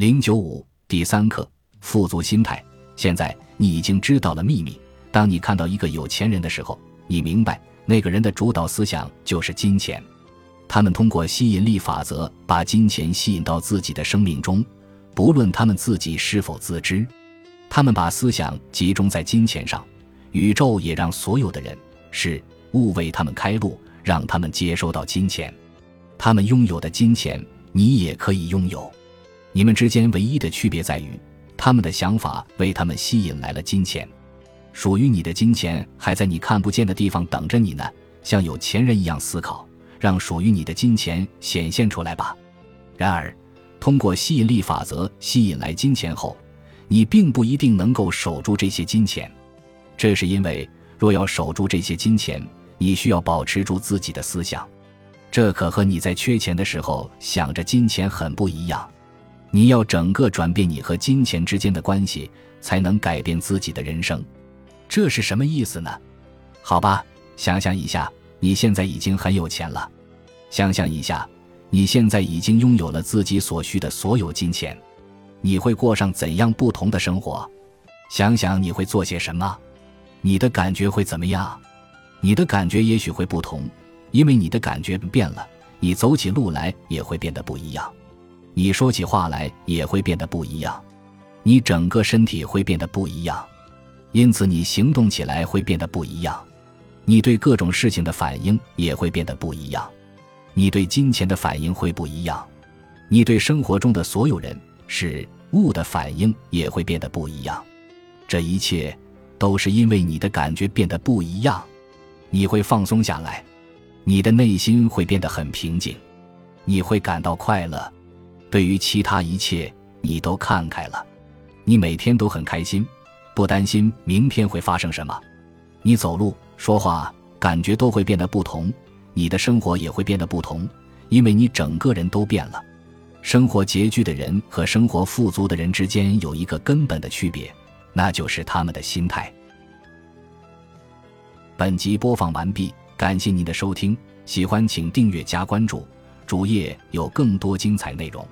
零九五第三课：富足心态。现在你已经知道了秘密。当你看到一个有钱人的时候，你明白那个人的主导思想就是金钱。他们通过吸引力法则把金钱吸引到自己的生命中，不论他们自己是否自知。他们把思想集中在金钱上，宇宙也让所有的人事物为他们开路，让他们接收到金钱。他们拥有的金钱，你也可以拥有。你们之间唯一的区别在于，他们的想法为他们吸引来了金钱。属于你的金钱还在你看不见的地方等着你呢。像有钱人一样思考。让属于你的金钱显现出来吧。然而，通过吸引力法则吸引来金钱后，你并不一定能够守住这些金钱。这是因为，若要守住这些金钱，你需要保持住自己的思想。这可和你在缺钱的时候想着金钱很不一样。你要整个转变你和金钱之间的关系，才能改变自己的人生。这是什么意思呢？好吧，想象一下。你现在已经很有钱了，想象一下，你现在已经拥有了自己所需的所有金钱，你会过上怎样不同的生活？想想你会做些什么，你的感觉会怎么样？你的感觉也许会不同，因为你的感觉变了，你走起路来也会变得不一样，你说起话来也会变得不一样，你整个身体会变得不一样，因此你行动起来会变得不一样。你对各种事情的反应也会变得不一样，你对金钱的反应会不一样，你对生活中的所有人事物的反应也会变得不一样。这一切都是因为你的感觉变得不一样。你会放松下来，你的内心会变得很平静，你会感到快乐。对于其他一切，你都看开了，你每天都很开心，不担心明天会发生什么。你走路。说话感觉都会变得不同，你的生活也会变得不同，因为你整个人都变了。生活拮据的人和生活富足的人之间有一个根本的区别，那就是他们的心态。本集播放完毕，感谢您的收听，喜欢请订阅加关注，主页有更多精彩内容。